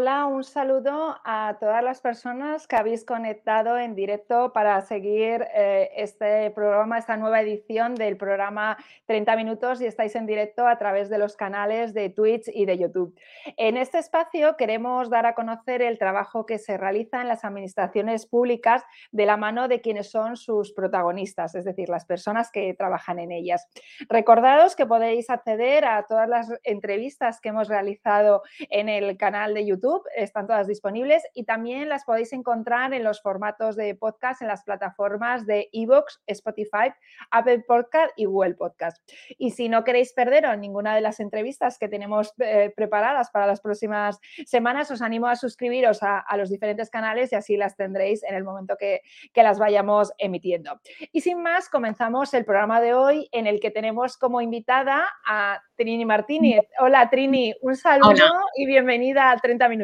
Hola, un saludo a todas las personas que habéis conectado en directo para seguir eh, este programa, esta nueva edición del programa 30 minutos y estáis en directo a través de los canales de Twitch y de YouTube. En este espacio queremos dar a conocer el trabajo que se realiza en las administraciones públicas de la mano de quienes son sus protagonistas, es decir, las personas que trabajan en ellas. Recordados que podéis acceder a todas las entrevistas que hemos realizado en el canal de YouTube están todas disponibles y también las podéis encontrar en los formatos de podcast en las plataformas de Evox, Spotify, Apple Podcast y Google Podcast. Y si no queréis perderos ninguna de las entrevistas que tenemos eh, preparadas para las próximas semanas, os animo a suscribiros a, los diferentes canales y así las tendréis en el momento que, las vayamos emitiendo. Y sin más, comenzamos el programa de hoy en el que tenemos como invitada a Trini Martínez. Hola Trini, un saludo y bienvenida a 30 minutos.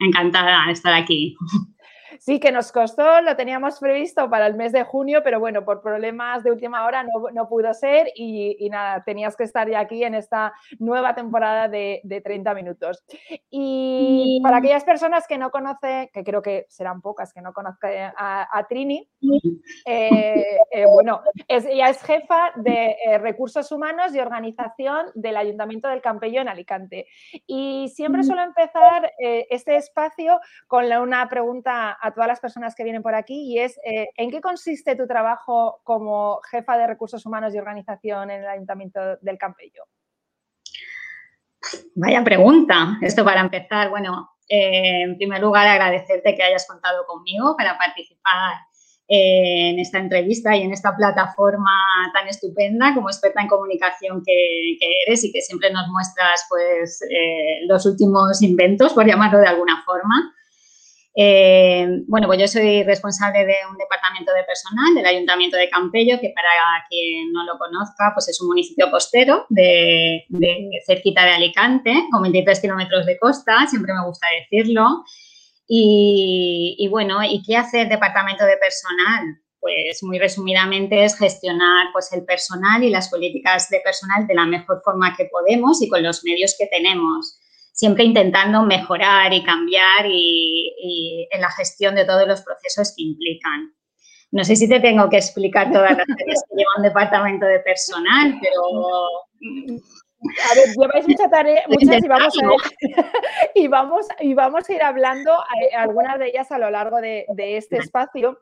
Encantada de estar aquí. Sí, que nos costó, lo teníamos previsto para el mes de junio, pero bueno, por problemas de última hora no, pudo ser y, nada, tenías que estar ya aquí en esta nueva temporada de, 30 minutos. Y para aquellas personas que no conocen, que creo que serán pocas que no conozcan a, Trini, eh, eh, bueno, ella es jefa de eh, recursos humanos y organización del Ayuntamiento del Campello en Alicante. Y siempre suelo empezar este espacio con una pregunta a todas las personas que vienen por aquí y es, eh, ¿en qué consiste tu trabajo como jefa de recursos humanos y organización en el Ayuntamiento del Campello? Vaya pregunta. Esto para empezar, bueno, eh, en primer lugar agradecerte que hayas contado conmigo para participar eh, en esta entrevista y en esta plataforma tan estupenda como experta en comunicación que, eres y que siempre nos muestras pues los últimos inventos, por llamarlo de alguna forma. Eh, bueno, pues yo soy responsable de un departamento de personal del Ayuntamiento de Campello, que para quien no lo conozca, pues es un municipio costero de, cerquita de Alicante, con 23 kilómetros de costa, siempre me gusta decirlo. Y, bueno, ¿y qué hace el departamento de personal? Pues muy resumidamente es gestionar pues, el personal y las políticas de personal de la mejor forma que podemos y con los medios que tenemos siempre intentando mejorar y cambiar y, en la gestión de todos los procesos que implican. No sé si te tengo que explicar todas las tareas que lleva un departamento de personal, pero... A ver, lleváis mucha tarea, muchas y vamos, a y, vamos, y vamos a ir hablando eh, algunas de ellas a lo largo de, de este espacio.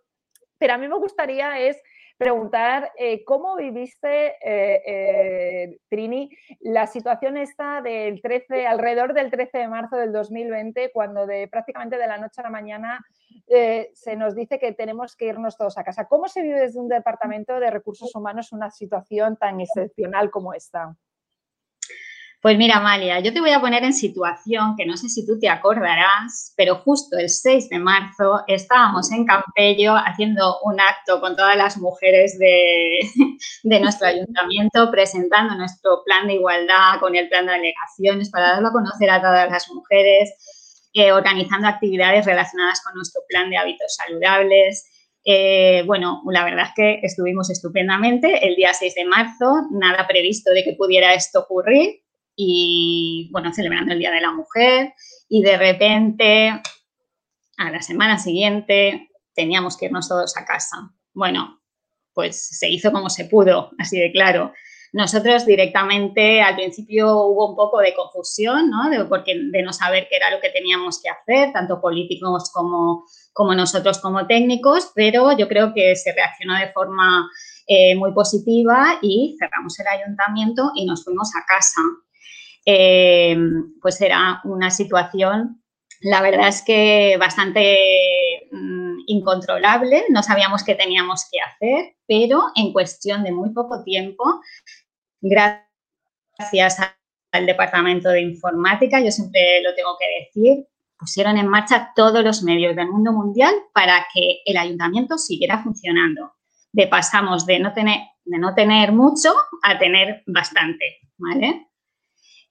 Pero a mí me gustaría es preguntar eh, cómo viviste, eh, eh, Trini, la situación esta del 13, alrededor del 13 de marzo del 2020, cuando de prácticamente de la noche a la mañana se nos dice que tenemos que irnos todos a casa. ¿Cómo se vive desde un departamento de recursos humanos una situación tan excepcional como esta? Pues mira, Amalia, yo te voy a poner en situación que no sé si tú te acordarás, pero justo el 6 de marzo estábamos en Campello haciendo un acto con todas las mujeres de, nuestro ayuntamiento, presentando nuestro plan de igualdad con el plan de delegaciones para darlo a conocer a todas las mujeres, eh, organizando actividades relacionadas con nuestro plan de hábitos saludables. Eh, bueno, la verdad es que estuvimos estupendamente el día 6 de marzo, nada previsto de que pudiera esto ocurrir y, bueno, celebrando el Día de la Mujer y de repente, a la semana siguiente, teníamos que irnos todos a casa. Bueno, pues se hizo como se pudo, así de claro. Nosotros directamente al principio hubo un poco de confusión, ¿no? De, porque, de no saber qué era lo que teníamos que hacer, tanto políticos como, como nosotros como técnicos, pero yo creo que se reaccionó de forma eh, muy positiva y cerramos el ayuntamiento y nos fuimos a casa. Eh, pues era una situación, la verdad es que bastante mm, incontrolable, no sabíamos qué teníamos que hacer, pero en cuestión de muy poco tiempo, gracias al Departamento de Informática, yo siempre lo tengo que decir, pusieron en marcha todos los medios del mundo mundial para que el ayuntamiento siguiera funcionando. De pasamos de no tener, de no tener mucho a tener bastante, ¿vale?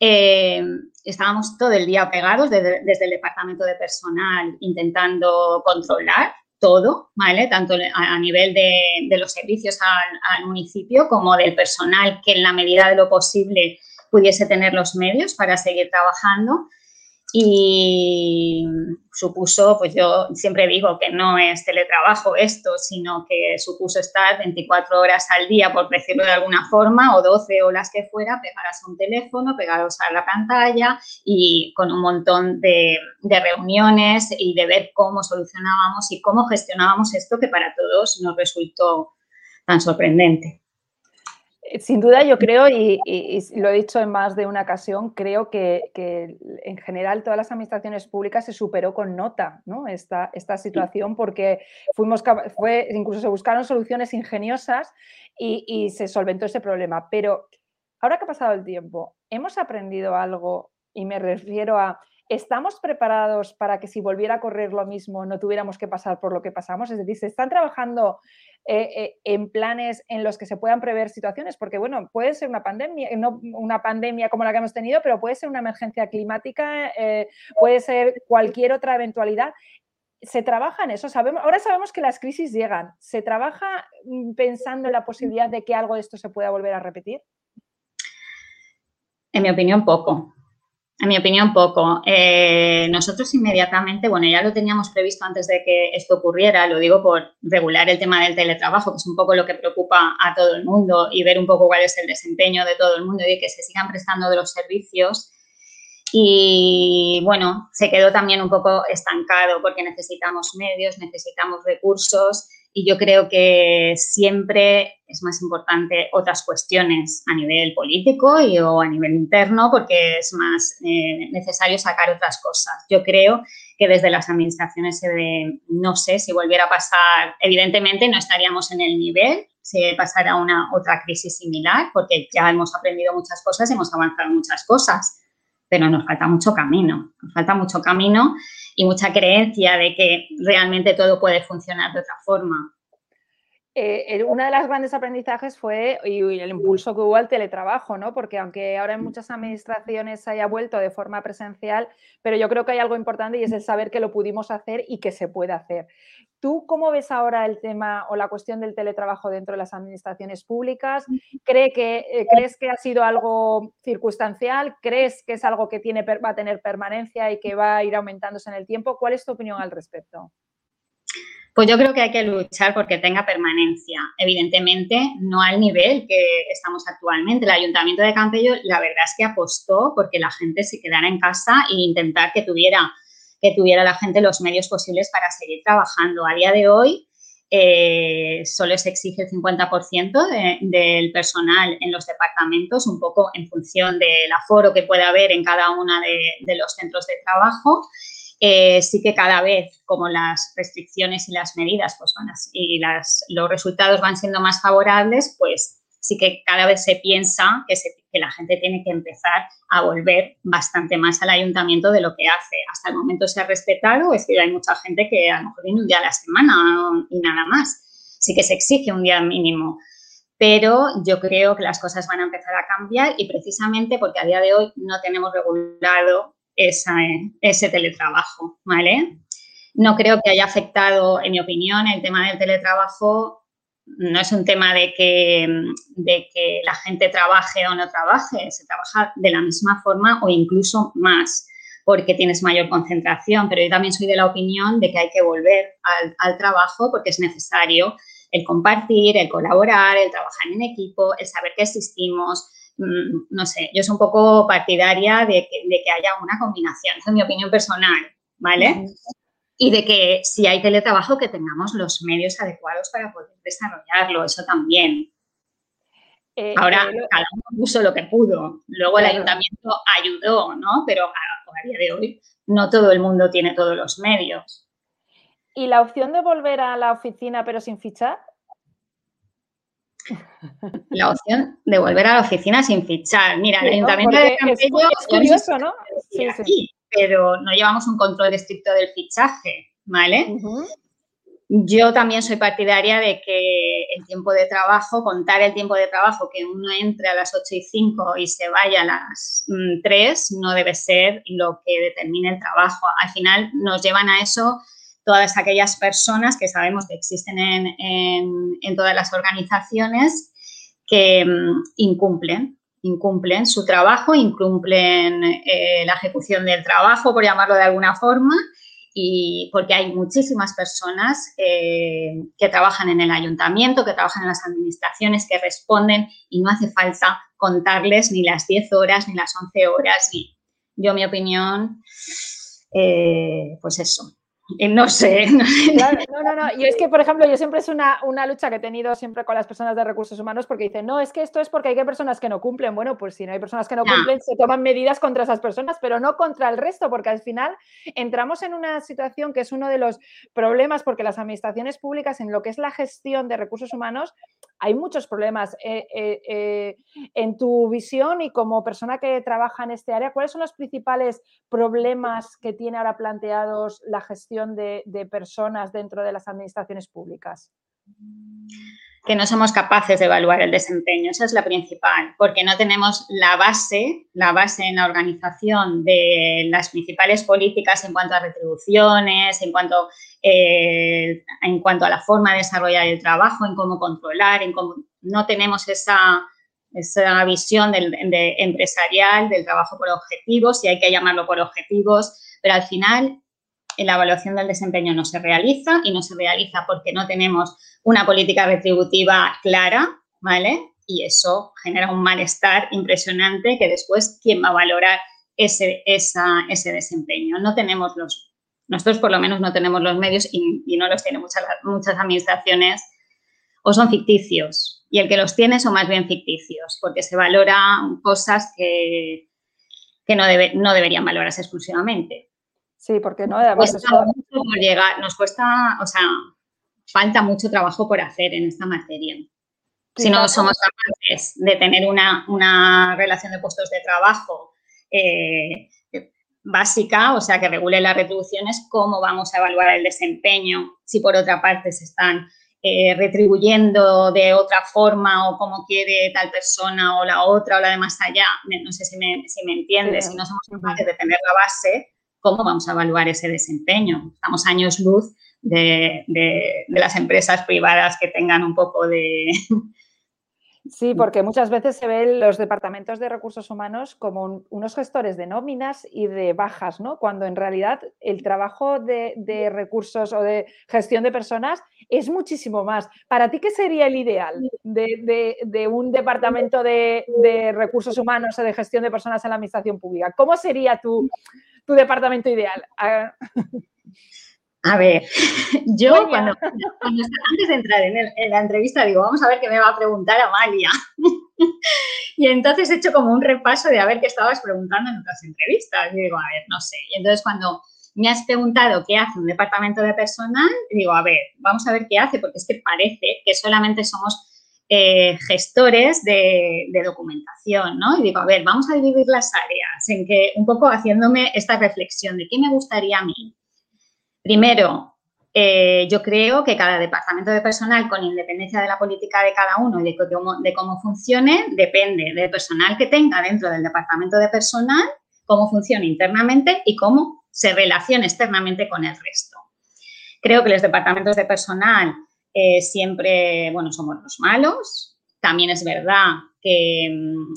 Eh, estábamos todo el día pegados desde, el departamento de personal intentando controlar todo, ¿vale? Tanto a, nivel de, los servicios al, municipio como del personal que en la medida de lo posible pudiese tener los medios para seguir trabajando. Y supuso, pues yo siempre digo que no es teletrabajo esto, sino que supuso estar 24 horas al día, por decirlo de alguna forma, o 12 o las que fuera, pegadas a un teléfono, pegados a la pantalla y con un montón de, de reuniones y de ver cómo solucionábamos y cómo gestionábamos esto que para todos nos resultó tan sorprendente. Sin duda, yo creo, y, lo he dicho en más de una ocasión, creo que, en general todas las administraciones públicas se superó con nota ¿no? esta, esta situación porque fuimos, fue, incluso se buscaron soluciones ingeniosas y, y se solventó ese problema. Pero ahora que ha pasado el tiempo, ¿hemos aprendido algo? Y me refiero a, ¿estamos preparados para que si volviera a correr lo mismo no tuviéramos que pasar por lo que pasamos? Es decir, ¿se están trabajando eh, eh, en planes en los que se puedan prever situaciones, porque bueno, puede ser una pandemia, no una pandemia como la que hemos tenido, pero puede ser una emergencia climática, eh, puede ser cualquier otra eventualidad. Se trabaja en eso, sabemos, ahora sabemos que las crisis llegan. ¿Se trabaja mm, pensando en la posibilidad de que algo de esto se pueda volver a repetir? En mi opinión, poco. En mi opinión, poco. Eh, nosotros inmediatamente, bueno, ya lo teníamos previsto antes de que esto ocurriera, lo digo por regular el tema del teletrabajo, que es un poco lo que preocupa a todo el mundo y ver un poco cuál es el desempeño de todo el mundo y que se sigan prestando de los servicios. Y bueno, se quedó también un poco estancado porque necesitamos medios, necesitamos recursos y yo creo que siempre es más importante otras cuestiones a nivel político y, o a nivel interno porque es más eh, necesario sacar otras cosas. Yo creo que desde las administraciones se ve, no sé si volviera a pasar, evidentemente no estaríamos en el nivel si pasara una otra crisis similar porque ya hemos aprendido muchas cosas, hemos avanzado muchas cosas, pero nos falta mucho camino, nos falta mucho camino y mucha creencia de que realmente todo puede funcionar de otra forma. Eh, una de las grandes aprendizajes fue y, el impulso que hubo al teletrabajo, ¿no? Porque aunque ahora en muchas administraciones haya vuelto de forma presencial, pero yo creo que hay algo importante y es el saber que lo pudimos hacer y que se puede hacer. ¿Tú cómo ves ahora el tema o la cuestión del teletrabajo dentro de las administraciones públicas? ¿Cree que, eh, ¿Crees que ha sido algo circunstancial? ¿Crees que es algo que tiene, va a tener permanencia y que va a ir aumentándose en el tiempo? ¿Cuál es tu opinión al respecto? Pues yo creo que hay que luchar porque tenga permanencia. Evidentemente, no al nivel que estamos actualmente. El Ayuntamiento de Campello, la verdad es que apostó porque la gente se quedara en casa e intentar que tuviera, que tuviera la gente los medios posibles para seguir trabajando. A día de hoy, eh, solo se exige el 50% del personal en los departamentos, un poco en función del aforo que pueda haber en cada uno de, de los centros de trabajo. Eh, sí que cada vez, como las restricciones y las medidas pues van y las, los resultados van siendo más favorables, pues sí que cada vez se piensa que, que, la gente tiene que empezar a volver bastante más al ayuntamiento de lo que hace. Hasta el momento se ha respetado, es que hay mucha gente que a lo mejor viene un día a la semana y nada más. Sí que se exige un día mínimo. Pero yo creo que las cosas van a empezar a cambiar y precisamente porque a día de hoy no tenemos regulado ese teletrabajo, ¿vale? No creo que haya afectado, en mi opinión, el tema del teletrabajo no es un tema de que, de que la gente trabaje o no trabaje, se trabaja de la misma forma o incluso más porque tienes mayor concentración, pero yo también soy de la opinión de que hay que volver al, al trabajo porque es necesario el compartir, el colaborar, el trabajar en equipo, el saber que existimos, no sé, yo soy un poco partidaria de que, haya una combinación, esa es mi opinión personal, ¿vale? Y de que si hay teletrabajo, que tengamos los medios adecuados para poder desarrollarlo, eso también. Eh, Ahora, eh, cada uno puso lo que pudo. Luego el ayuntamiento ayudó, ¿no? Pero a, a, día de hoy no todo el mundo tiene todos los medios. ¿Y la opción de volver a la oficina pero sin fichar? La opción de volver a la oficina sin fichar. Mira, el Ayuntamiento de Campello es, curioso, ¿no? Sí, sí. pero no llevamos un control estricto del fichaje, ¿vale? Yo también soy partidaria de que el tiempo de trabajo, contar el tiempo de trabajo, que uno entre a las 8 y 5 y se vaya a las 3, mm, no debe ser lo que determine el trabajo. Al final nos llevan a eso todas aquellas personas que sabemos que existen en, todas las organizaciones que mm, incumplen incumplen su trabajo, incumplen eh, la ejecución del trabajo, por llamarlo de alguna forma, y porque hay muchísimas personas eh, que trabajan en el ayuntamiento, que trabajan en las administraciones, que responden y no hace falta contarles ni las 10 horas, ni las 11 horas, ni yo mi opinión, eh, pues eso, no sé. no, no, no. Y es que, por ejemplo, yo siempre es una, una, lucha que he tenido siempre con las personas de recursos humanos porque dicen, no, es que esto es porque hay que personas que no cumplen. Bueno, pues si no hay personas que no, cumplen, se toman medidas contra esas personas, pero no contra el resto, porque al final entramos en una situación que es uno de los problemas porque las administraciones públicas en lo que es la gestión de recursos humanos hay muchos problemas. Eh, eh, eh, en tu visión y como persona que trabaja en este área, ¿cuáles son los principales problemas que tiene ahora planteados la gestión de, personas dentro de las administraciones públicas? que no somos capaces de evaluar el desempeño. Esa es la principal, porque no tenemos la base, la base en la organización de las principales políticas en cuanto a retribuciones, en cuanto, eh, en cuanto a la forma de desarrollar el trabajo, en cómo controlar, en cómo no tenemos esa, esa visión de empresarial del trabajo por objetivos, si hay que llamarlo por objetivos, pero al final la evaluación del desempeño no se realiza y no se realiza porque no tenemos una política retributiva clara, ¿vale? Y eso genera un malestar impresionante que después, ¿quién va a valorar ese, ese desempeño? No tenemos los, nosotros por lo menos no tenemos los medios y, no los tienen muchas, muchas administraciones o son ficticios. Y el que los tiene son más bien ficticios porque se valoran cosas que, que no, debe, no deberían valorarse exclusivamente. Sí, porque no, además llegar, nos cuesta, o sea, falta mucho trabajo por hacer en esta materia. Si no somos capaces de tener una, relación de puestos de trabajo eh, básica, o sea, que regule las retribuciones, cómo vamos a evaluar el desempeño, si por otra parte se están eh, retribuyendo de otra forma o como quiere tal persona o la otra o la de más allá, no sé si me, si me entiendes, si no somos capaces de tener la base, ¿cómo vamos a evaluar ese desempeño? Estamos años luz de, las empresas privadas que tengan un poco de... Sí, porque muchas veces se ven los departamentos de recursos humanos como unos gestores de nóminas y de bajas, ¿no? Cuando en realidad el trabajo de, recursos o de gestión de personas es muchísimo más. ¿Para ti qué sería el ideal de, un departamento de, de recursos humanos o de gestión de personas en la administración pública? ¿Cómo sería tu, tu departamento ideal? A ver, yo cuando, antes de entrar en, la entrevista digo, vamos a ver qué me va a preguntar Amalia. y entonces he hecho como un repaso de a ver qué estabas preguntando en otras entrevistas. Y digo, a ver, no sé. Y entonces cuando me has preguntado qué hace un departamento de personal, digo, a ver, vamos a ver qué hace, porque es que parece que solamente somos eh, gestores de, documentación, ¿no? Y digo, a ver, vamos a dividir las áreas en que un poco haciéndome esta reflexión de qué me gustaría a mí. Primero, eh, yo creo que cada departamento de personal, con independencia de la política de cada uno y de cómo, de cómo funcione, depende del personal que tenga dentro del departamento de personal, cómo funciona internamente y cómo se relaciona externamente con el resto. Creo que los departamentos de personal eh, siempre, bueno, somos los malos. También es verdad que mm,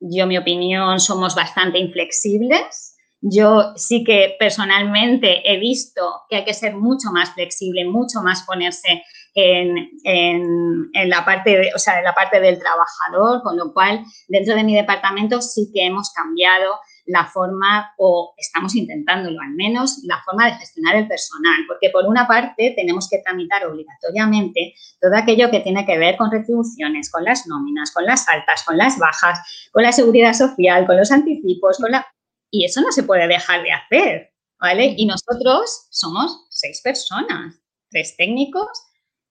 yo, mi opinión, somos bastante inflexibles. Yo sí que personalmente he visto que hay que ser mucho más flexible, mucho más ponerse en, en, la parte o sea, en la parte del trabajador, con lo cual dentro de mi departamento sí que hemos cambiado la forma, o estamos intentándolo al menos, la forma de gestionar el personal, porque por una parte tenemos que tramitar obligatoriamente todo aquello que tiene que ver con retribuciones, con las nóminas, con las altas, con las bajas, con la seguridad social, con los anticipos, con la... Y eso no se puede dejar de hacer, ¿vale? Y nosotros somos seis personas, tres técnicos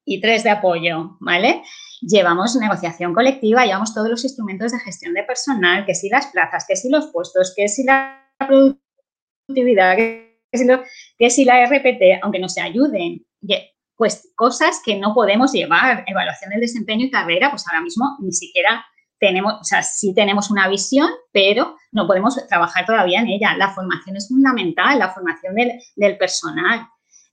y tres de apoyo, ¿vale? llevamos negociación colectiva, llevamos todos los instrumentos de gestión de personal, que si las plazas, que si los puestos, que si la productividad, que si, la RPT, aunque nos ayuden, pues cosas que no podemos llevar, evaluación del desempeño y carrera, pues ahora mismo ni siquiera tenemos, o sea, sí tenemos una visión, pero no podemos trabajar todavía en ella. La formación es fundamental, la formación del, del personal.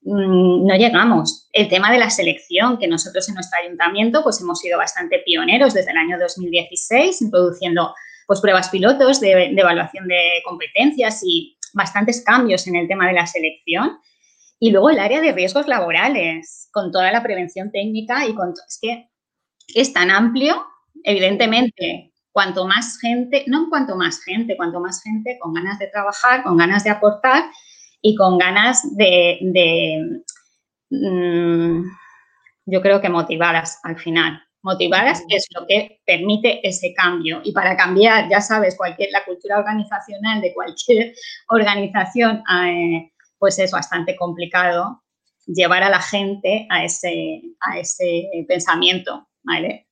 mm, no llegamos. El tema de la selección, que nosotros en nuestro ayuntamiento pues hemos sido bastante pioneros desde el año 2016, introduciendo pues pruebas pilotos de, evaluación de competencias y bastantes cambios en el tema de la selección. Y luego el área de riesgos laborales, con toda la prevención técnica y con... Es que es tan amplio, evidentemente, cuanto más gente, no en cuanto más gente, cuanto más gente con ganas de trabajar, con ganas de aportar y con ganas de, mm, yo creo que motivadas al final. Motivadas es lo que permite ese cambio. Y para cambiar, ya sabes, cualquier, la cultura organizacional de cualquier organización, eh, pues es bastante complicado llevar a la gente a ese, a ese pensamiento, ¿vale?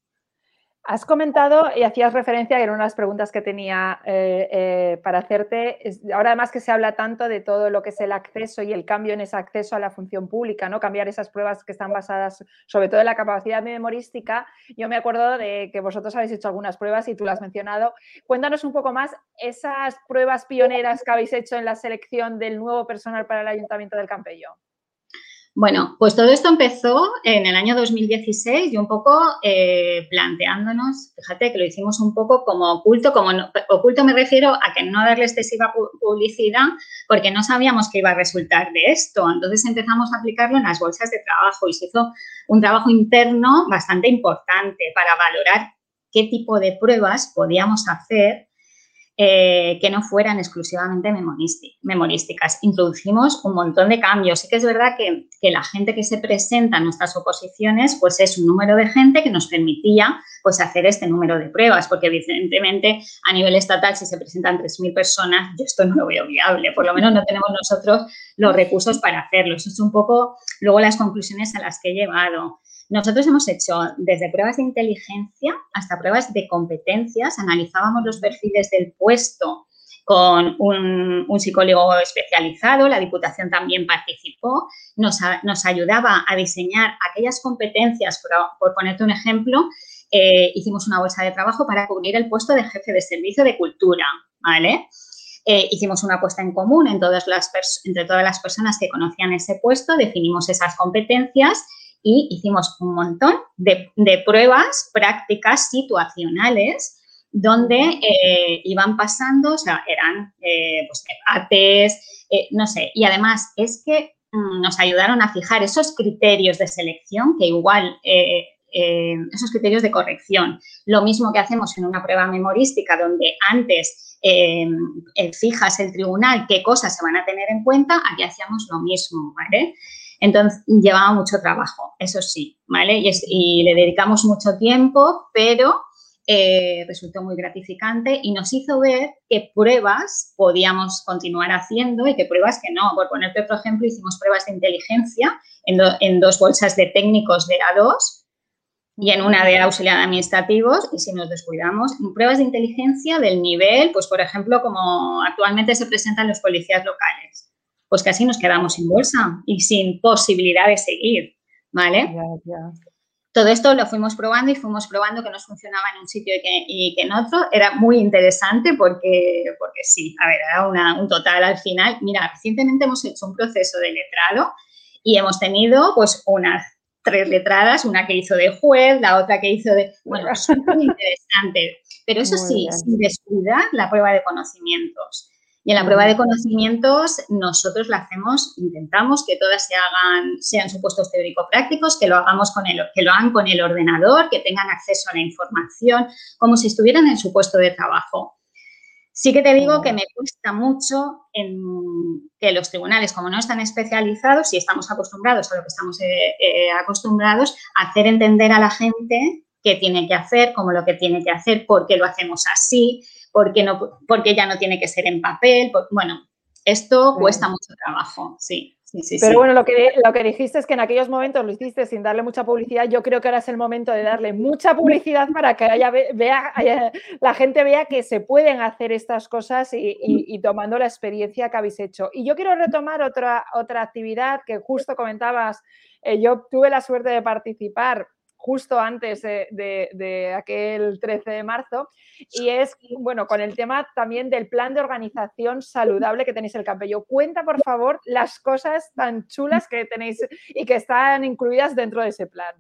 Has comentado y hacías referencia, era una de las preguntas que tenía eh, eh, para hacerte, ahora además que se habla tanto de todo lo que es el acceso y el cambio en ese acceso a la función pública, ¿no? Cambiar esas pruebas que están basadas sobre todo en la capacidad memorística. Yo me acuerdo de que vosotros habéis hecho algunas pruebas y tú las has mencionado. Cuéntanos un poco más esas pruebas pioneras que habéis hecho en la selección del nuevo personal para el Ayuntamiento del Campello. Bueno, pues todo esto empezó en el año 2016 y un poco eh, planteándonos, fíjate que lo hicimos un poco como oculto, como oculto me refiero a que no darle excesiva publicidad porque no sabíamos qué iba a resultar de esto. Entonces empezamos a aplicarlo en las bolsas de trabajo y se hizo un trabajo interno bastante importante para valorar qué tipo de pruebas podíamos hacer eh, que no fueran exclusivamente memorísticas. Introducimos un montón de cambios. Sí que es verdad que, la gente que se presenta en nuestras oposiciones, pues es un número de gente que nos permitía pues hacer este número de pruebas, porque evidentemente a nivel estatal si se presentan 3.000 personas, yo esto no lo veo viable, por lo menos no tenemos nosotros los recursos para hacerlo. Eso es un poco luego las conclusiones a las que he llevado. Nosotros hemos hecho desde pruebas de inteligencia hasta pruebas de competencias, analizábamos los perfiles del puesto con un, psicólogo especializado, la Diputación también participó, nos, ayudaba a diseñar aquellas competencias, por, ponerte un ejemplo, eh, hicimos una bolsa de trabajo para cubrir el puesto de jefe de servicio de cultura, ¿vale? Eh, hicimos una apuesta en común entre todas las personas que conocían ese puesto, definimos esas competencias y hicimos un montón de, pruebas prácticas situacionales donde eh, iban pasando, o sea, eran eh, pues, debates, eh, no sé, y además es que mm, nos ayudaron a fijar esos criterios de selección que igual, esos criterios de corrección, lo mismo que hacemos en una prueba memorística donde antes fijas el tribunal qué cosas se van a tener en cuenta, aquí hacíamos lo mismo, ¿vale? Entonces, llevaba mucho trabajo, eso sí, ¿vale? Y, le dedicamos mucho tiempo, pero eh, resultó muy gratificante y nos hizo ver qué pruebas podíamos continuar haciendo y qué pruebas que no. Por ponerte otro ejemplo, hicimos pruebas de inteligencia en, dos bolsas de técnicos de A2 y en una de auxiliar administrativos y si nos descuidamos, pruebas de inteligencia del nivel, pues por ejemplo, como actualmente se presentan los policías locales pues casi nos quedamos sin bolsa y sin posibilidad de seguir, ¿vale? Todo esto lo fuimos probando y fuimos probando que nos funcionaba en un sitio y que, en otro. Era muy interesante porque, porque sí, a ver, era un total al final. Mira, recientemente hemos hecho un proceso de letrado y hemos tenido pues unas tres letradas, una que hizo de juez, la otra que hizo de... Bueno, súper interesante. Pero eso sí, sin descuidar la prueba de conocimientos. Y en la prueba de conocimientos nosotros la hacemos, intentamos que todas se hagan, sean supuestos teórico-prácticos, que lo hagamos con el, que lo hagan con el ordenador, que tengan acceso a la información, como si estuvieran en su puesto de trabajo. Sí que te digo que me cuesta mucho en que los tribunales, como no están especializados y estamos acostumbrados a lo que estamos eh, eh, acostumbrados, hacer entender a la gente qué tiene que hacer, cómo lo que tiene que hacer, por qué lo hacemos así, porque, no, porque ya no tiene que ser en papel. bueno, esto cuesta mucho trabajo, sí. Sí, Pero bueno, lo que, lo que dijiste es que en aquellos momentos lo hiciste sin darle mucha publicidad. Yo creo que ahora es el momento de darle mucha publicidad para que haya, vea, la gente vea que se pueden hacer estas cosas y, tomando la experiencia que habéis hecho. Y yo quiero retomar otra, otra actividad que justo comentabas. Eh, yo tuve la suerte de participar justo antes de, aquel 13 de marzo y es, bueno, con el tema también del plan de organización saludable que tenéis el Campello. Cuenta, por favor, las cosas tan chulas que tenéis y que están incluidas dentro de ese plan.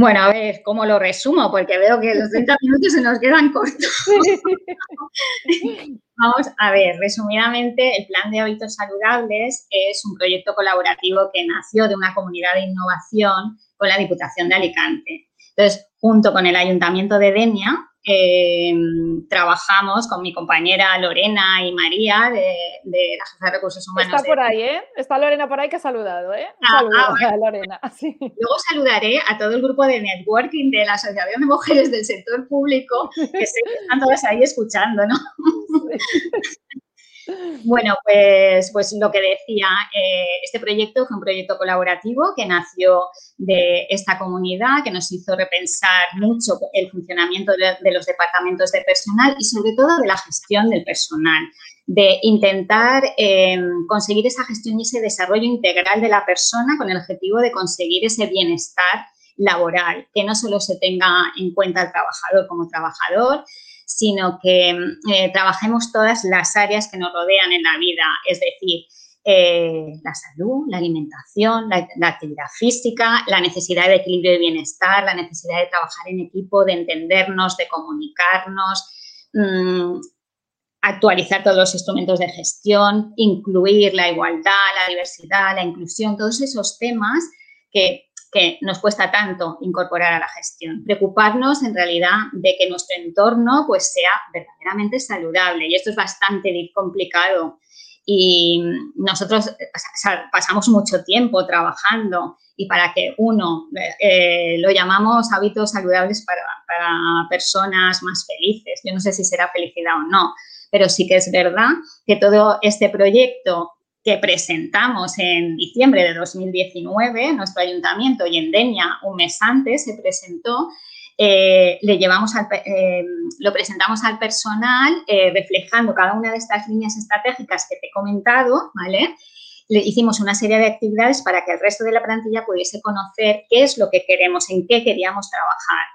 Bueno, a ver, ¿cómo lo resumo? Porque veo que los 30 minutos se nos quedan cortos. Vamos a ver, resumidamente, el Plan de Hábitos Saludables es un proyecto colaborativo que nació de una comunidad de innovación con la Diputación de Alicante. Entonces, junto con el Ayuntamiento de Denia, eh, trabajamos con mi compañera Lorena y María de, la Jefa de Recursos Humanos. Está por ahí, ¿eh? Está Lorena por ahí que ha saludado, ¿eh? Ah, ah, Lorena. Luego saludaré a todo el grupo de networking de la Asociación de Mujeres del Sector Público, que están todas ahí escuchando, ¿no? Bueno, pues, pues lo que decía, eh, este proyecto fue un proyecto colaborativo que nació de esta comunidad, que nos hizo repensar mucho el funcionamiento de, los departamentos de personal y sobre todo de la gestión del personal, de intentar em, conseguir esa gestión y ese desarrollo integral de la persona con el objetivo de conseguir ese bienestar laboral, que no solo se tenga en cuenta el trabajador como trabajador, sino que eh, trabajemos todas las áreas que nos rodean en la vida, es decir, eh, la salud, la alimentación, la, actividad física, la necesidad de equilibrio y bienestar, la necesidad de trabajar en equipo, de entendernos, de comunicarnos, mm, actualizar todos los instrumentos de gestión, incluir la igualdad, la diversidad, la inclusión, todos esos temas que que nos cuesta tanto incorporar a la gestión. Preocuparnos en realidad de que nuestro entorno pues sea verdaderamente saludable y esto es bastante complicado y nosotros pasamos mucho tiempo trabajando y para que uno, eh, lo llamamos hábitos saludables para personas más felices. Yo no sé si será felicidad o no, pero sí que es verdad que todo este proyecto que presentamos en diciembre de 2019, nuestro ayuntamiento y en Denia un mes antes se presentó, eh, le llevamos eh, lo presentamos al personal eh, reflejando cada una de estas líneas estratégicas que te he comentado, ¿vale? Le hicimos una serie de actividades para que el resto de la plantilla pudiese conocer qué es lo que queremos, en qué queríamos trabajar.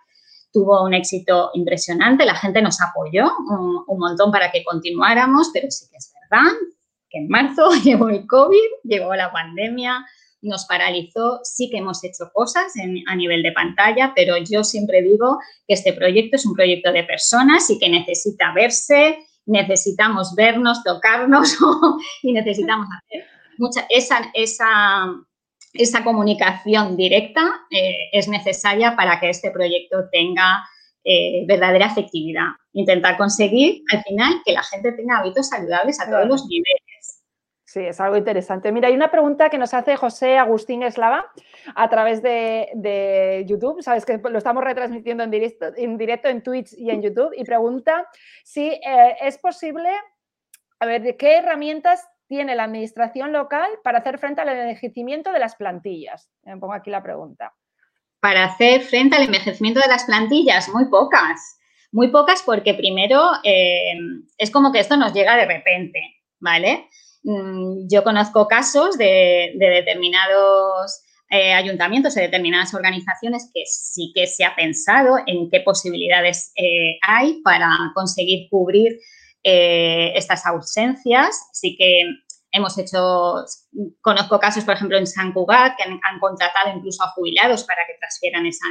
Tuvo un éxito impresionante, la gente nos apoyó un, un montón para que continuáramos, pero sí que es verdad en marzo llegó el COVID, llegó la pandemia, nos paralizó, sí que hemos hecho cosas a nivel de pantalla, pero yo siempre digo que este proyecto es un proyecto de personas y que necesita verse, necesitamos vernos, tocarnos y necesitamos hacer mucha, esa, esa, esa comunicación directa eh, es necesaria para que este proyecto tenga eh, verdadera efectividad. Intentar conseguir al final que la gente tenga hábitos saludables a todos los niveles Sí, es algo interesante. Mira, hay una pregunta que nos hace José Agustín Eslava a través de, YouTube. Sabes que lo estamos retransmitiendo en directo, en directo en Twitch y en YouTube. Y pregunta si eh, es posible, a ver, ¿qué herramientas tiene la administración local para hacer frente al envejecimiento de las plantillas? Me pongo aquí la pregunta. Para hacer frente al envejecimiento de las plantillas, muy pocas. Muy pocas porque primero eh, es como que esto nos llega de repente, ¿vale? Mm, yo conozco casos de, determinados eh, ayuntamientos, de determinadas organizaciones que sí que se ha pensado en qué posibilidades eh, hay para conseguir cubrir eh, estas ausencias. Sí que hemos hecho, conozco casos, por ejemplo, en San Cugat, que han, contratado incluso a jubilados para que transfieran esa,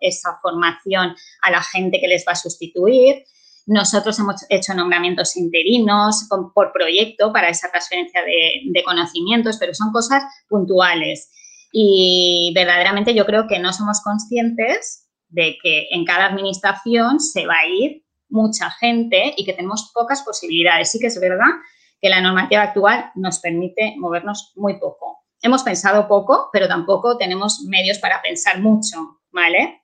esa formación a la gente que les va a sustituir. Nosotros hemos hecho nombramientos interinos por proyecto para esa transferencia de, conocimientos, pero son cosas puntuales. Y verdaderamente yo creo que no somos conscientes de que en cada administración se va a ir mucha gente y que tenemos pocas posibilidades. Sí que es verdad que la normativa actual nos permite movernos muy poco. Hemos pensado poco, pero tampoco tenemos medios para pensar mucho, ¿vale?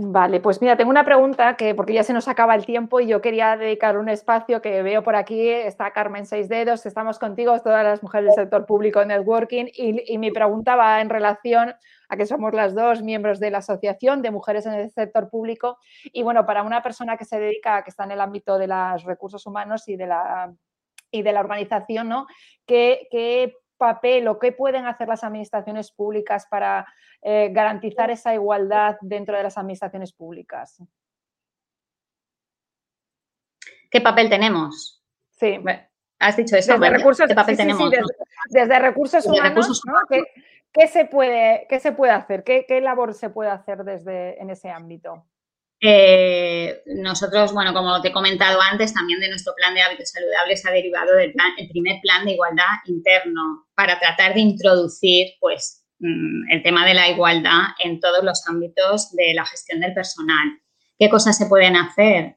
Vale, pues mira, tengo una pregunta que, porque ya se nos acaba el tiempo y yo quería dedicar un espacio que veo por aquí, está Carmen Seis Dedos, estamos contigo, todas las mujeres del sector público networking, y, y mi pregunta va en relación a que somos las dos miembros de la Asociación de Mujeres en el Sector Público. Y bueno, para una persona que se dedica, que está en el ámbito de los recursos humanos y de la, y de la organización, ¿no? ¿Qué, papel o qué pueden hacer las administraciones públicas para eh, garantizar esa igualdad dentro de las administraciones públicas? ¿Qué papel tenemos? Sí. has dicho eso. Desde recursos, ¿Qué papel tenemos? desde, recursos humanos, ¿Qué, se puede, ¿Qué se puede hacer? ¿Qué, ¿Qué, labor se puede hacer desde en ese ámbito? Eh, nosotros, bueno, como te he comentado antes, también de nuestro plan de hábitos saludables ha derivado del el primer plan de igualdad interno para tratar de introducir, pues, mm, el tema de la igualdad en todos los ámbitos de la gestión del personal. ¿Qué cosas se pueden hacer?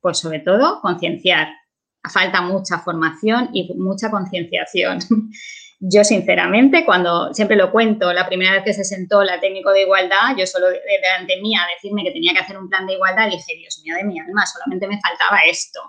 Pues sobre todo concienciar. Falta mucha formación y mucha concienciación. Yo, sinceramente, cuando siempre lo cuento, la primera vez que se sentó la técnico de igualdad, yo solo delante mía decirme que tenía que hacer un plan de igualdad, dije, Dios mío de mi alma, solamente me faltaba esto.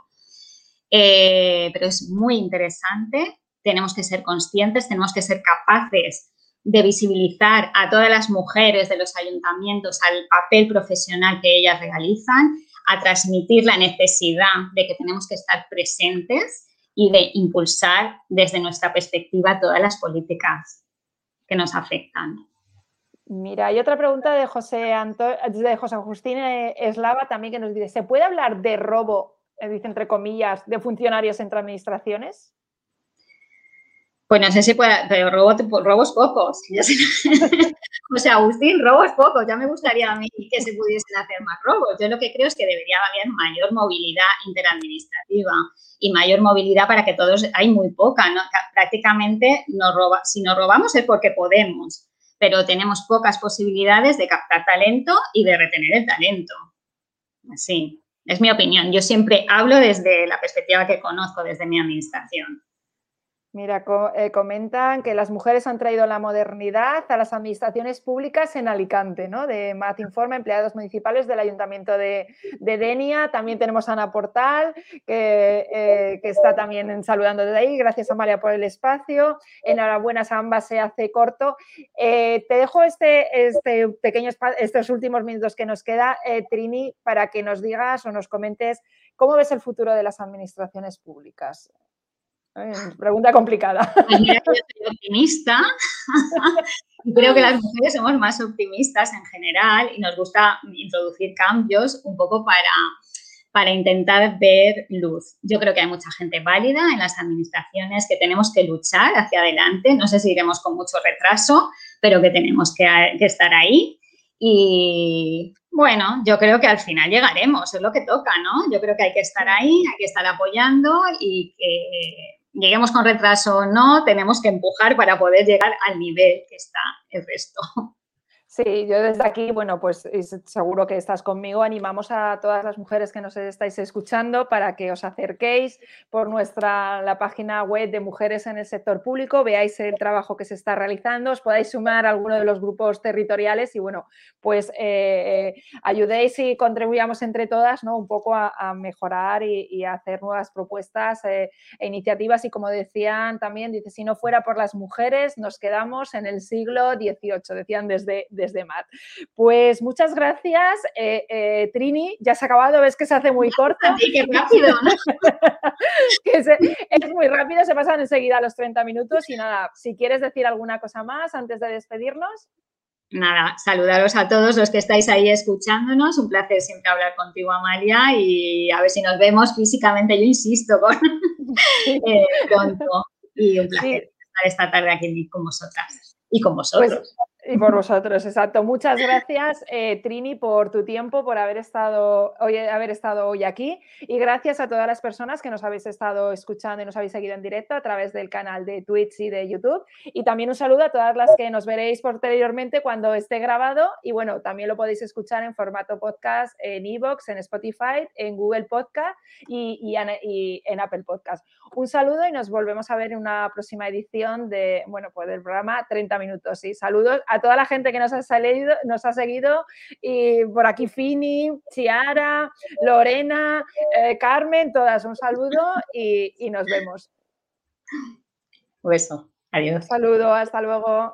Eh, pero es muy interesante, tenemos que ser conscientes, tenemos que ser capaces de visibilizar a todas las mujeres de los ayuntamientos al papel profesional que ellas realizan, a transmitir la necesidad de que tenemos que estar presentes y de impulsar desde nuestra perspectiva todas las políticas que nos afectan. Mira, hay otra pregunta de José, de José Agustín Eslava también que nos dice, ¿se puede hablar de robo, eh, dice entre comillas, de funcionarios entre administraciones? Pues no sé si puede, pero robos pocos. o sea, Agustín, robos pocos. Ya me gustaría a mí que se pudiesen hacer más robos. Yo lo que creo es que debería haber mayor movilidad interadministrativa y mayor movilidad para que todos, hay muy poca, ¿no? Prácticamente nos roba, si nos robamos es porque podemos, pero tenemos pocas posibilidades de captar talento y de retener el talento. Así, es mi opinión. Yo siempre hablo desde la perspectiva que conozco, desde mi administración. Mira, eh, comentan que las mujeres han traído la modernidad a las administraciones públicas en Alicante, ¿no? De Mat Informa, empleados municipales del Ayuntamiento de, Denia. También tenemos a Ana Portal, eh, que, está también saludando desde ahí. Gracias, Amalia, por el espacio. Enhorabuena, ambas se hace corto. Eh, te dejo este, este pequeño estos últimos minutos que nos queda, Trini, para que nos digas o nos comentes cómo ves el futuro de las administraciones públicas. Pregunta complicada. Pues yo soy optimista. Creo que las mujeres somos más optimistas en general y nos gusta introducir cambios un poco para, para intentar ver luz. Yo creo que hay mucha gente válida en las administraciones que tenemos que luchar hacia adelante. No sé si iremos con mucho retraso, pero que tenemos que, que estar ahí. Y bueno, yo creo que al final llegaremos, es lo que toca, ¿no? Yo creo que hay que estar ahí, hay que estar apoyando y que lleguemos con retraso o no, tenemos que empujar para poder llegar al nivel que está el resto. Sí, yo desde aquí, bueno, pues seguro que estás conmigo. Animamos a todas las mujeres que nos estáis escuchando para que os acerquéis por nuestra la página web de Mujeres en el Sector Público, veáis el trabajo que se está realizando, os podáis sumar a alguno de los grupos territoriales y, bueno, pues eh, ayudéis y contribuyamos entre todas, ¿no? Un poco a, mejorar y, hacer nuevas propuestas eh, e iniciativas. Y como decían también, dice, si no fuera por las mujeres, nos quedamos en el siglo XVIII, decían desde desde Matt. Pues muchas gracias, eh, eh, Trini. Ya se ha acabado, ves que se hace muy corto. qué rápido, es muy rápido, se pasan enseguida los 30 minutos y nada, si quieres decir alguna cosa más antes de despedirnos. Nada, saludaros a todos los que estáis ahí escuchándonos. Un placer siempre hablar contigo, Amalia, y a ver si nos vemos físicamente. Yo insisto con eh, pronto. Y un placer estar esta tarde aquí con vosotras y con pues vosotros. Y por vosotros, exacto. Muchas gracias, eh, Trini, por tu tiempo, por haber estado, hoy, haber estado hoy aquí. Y gracias a todas las personas que nos habéis estado escuchando y nos habéis seguido en directo a través del canal de Twitch y de YouTube. Y también un saludo a todas las que nos veréis posteriormente cuando esté grabado. Y bueno, también lo podéis escuchar en formato podcast en Evox, en Spotify, en Google Podcast y, en, Apple Podcast. Un saludo y nos volvemos a ver en una próxima edición de, bueno, pues del programa 30 minutos. Y saludos a toda la gente que nos ha, salido, nos ha seguido y por aquí Fini, Chiara, Lorena, eh, Carmen, todas un saludo y, y nos vemos. Un beso. Adiós. Un saludo, hasta luego.